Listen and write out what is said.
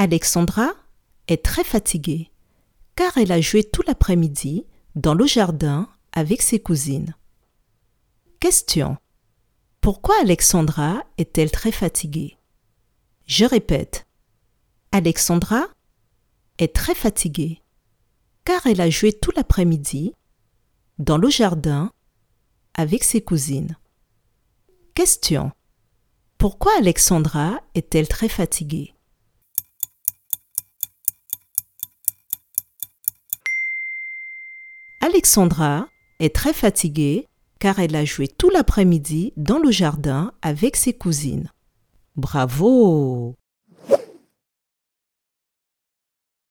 Alexandra est très fatiguée car elle a joué tout l'après-midi dans le jardin avec ses cousines. Question. Pourquoi Alexandra est-elle très fatiguée? Je répète. Alexandra est très fatiguée car elle a joué tout l'après-midi dans le jardin avec ses cousines. Question. Pourquoi Alexandra est-elle très fatiguée? Alexandra est très fatiguée car elle a joué tout l'après-midi dans le jardin avec ses cousines. Bravo